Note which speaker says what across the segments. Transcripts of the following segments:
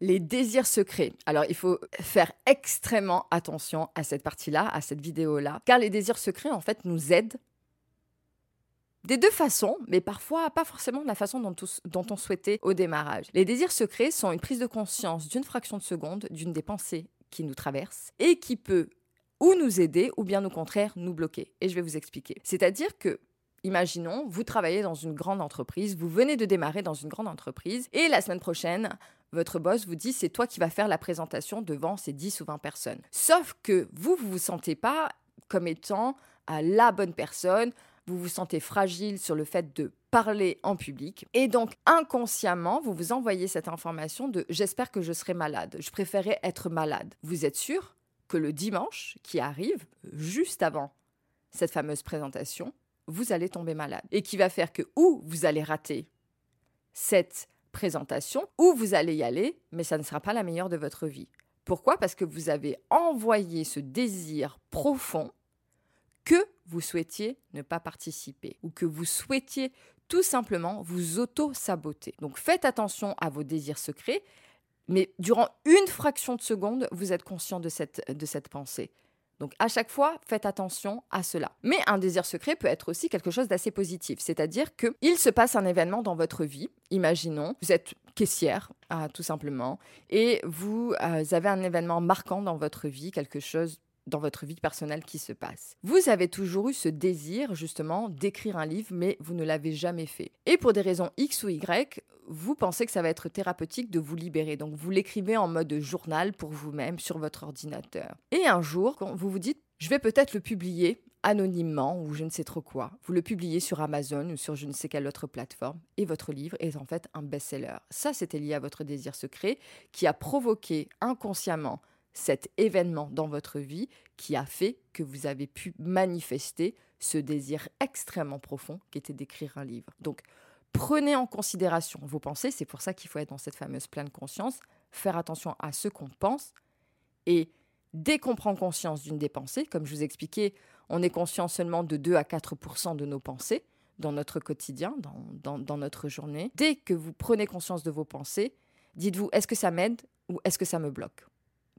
Speaker 1: Les désirs secrets. Alors, il faut faire extrêmement attention à cette partie-là, à cette vidéo-là, car les désirs secrets, en fait, nous aident des deux façons, mais parfois pas forcément de la façon dont, dont, on souhaitait au démarrage. Les désirs secrets sont une prise de conscience d'une fraction de seconde d'une des pensées qui nous traversent et qui peut ou nous aider ou bien au contraire nous bloquer. Et je vais vous expliquer. C'est-à-dire que Imaginons, vous travaillez dans une grande entreprise, vous venez de démarrer dans une grande entreprise et la semaine prochaine, votre boss vous dit c'est toi qui vas faire la présentation devant ces 10 ou 20 personnes. Sauf que vous, vous vous sentez pas comme étant à la bonne personne, vous vous sentez fragile sur le fait de parler en public. Et donc, inconsciemment, vous vous envoyez cette information de j'espère que je serai malade. Je préférais être malade. Vous êtes sûr que le dimanche qui arrive, juste avant cette fameuse présentation, vous allez tomber malade. Et qui va faire que ou vous allez rater cette présentation, ou vous allez y aller, mais ça ne sera pas la meilleure de votre vie. Pourquoi? Parce que vous avez envoyé ce désir profond que vous souhaitiez ne pas participer ou que vous souhaitiez tout simplement vous auto-saboter. Donc faites attention à vos désirs secrets, mais durant une fraction de seconde, vous êtes conscient de cette, de cette pensée. Donc à chaque fois, faites attention à cela. Mais un désir secret peut être aussi quelque chose d'assez positif, c'est-à-dire qu'il se passe un événement dans votre vie. Imaginons, vous êtes caissière, ah, tout simplement, et vous euh, avez un événement marquant dans votre vie, quelque chose dans votre vie personnelle qui se passe. Vous avez toujours eu ce désir justement d'écrire un livre, mais vous ne l'avez jamais fait. Et pour des raisons X ou Y, vous pensez que ça va être thérapeutique de vous libérer. Donc vous l'écrivez en mode journal pour vous-même sur votre ordinateur. Et un jour, quand vous vous dites, je vais peut-être le publier anonymement ou je ne sais trop quoi. Vous le publiez sur Amazon ou sur je ne sais quelle autre plateforme et votre livre est en fait un best-seller. Ça, c'était lié à votre désir secret qui a provoqué inconsciemment cet événement dans votre vie qui a fait que vous avez pu manifester ce désir extrêmement profond qui était d'écrire un livre. Donc, prenez en considération vos pensées, c'est pour ça qu'il faut être dans cette fameuse pleine conscience, faire attention à ce qu'on pense et dès qu'on prend conscience d'une des pensées, comme je vous expliquais, on est conscient seulement de 2 à 4% de nos pensées dans notre quotidien, dans, dans notre journée. Dès que vous prenez conscience de vos pensées, dites-vous, est-ce que ça m'aide ou est-ce que ça me bloque?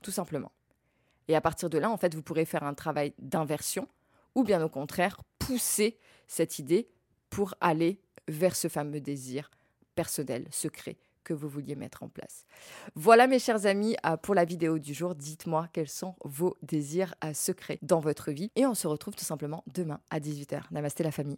Speaker 1: Tout simplement. Et à partir de là, en fait, vous pourrez faire un travail d'inversion ou bien au contraire pousser cette idée pour aller vers ce fameux désir personnel, secret que vous vouliez mettre en place. Voilà mes chers amis euh, pour la vidéo du jour. Dites-moi quels sont vos désirs euh, secrets dans votre vie et on se retrouve tout simplement demain à 18h. Namasté la famille.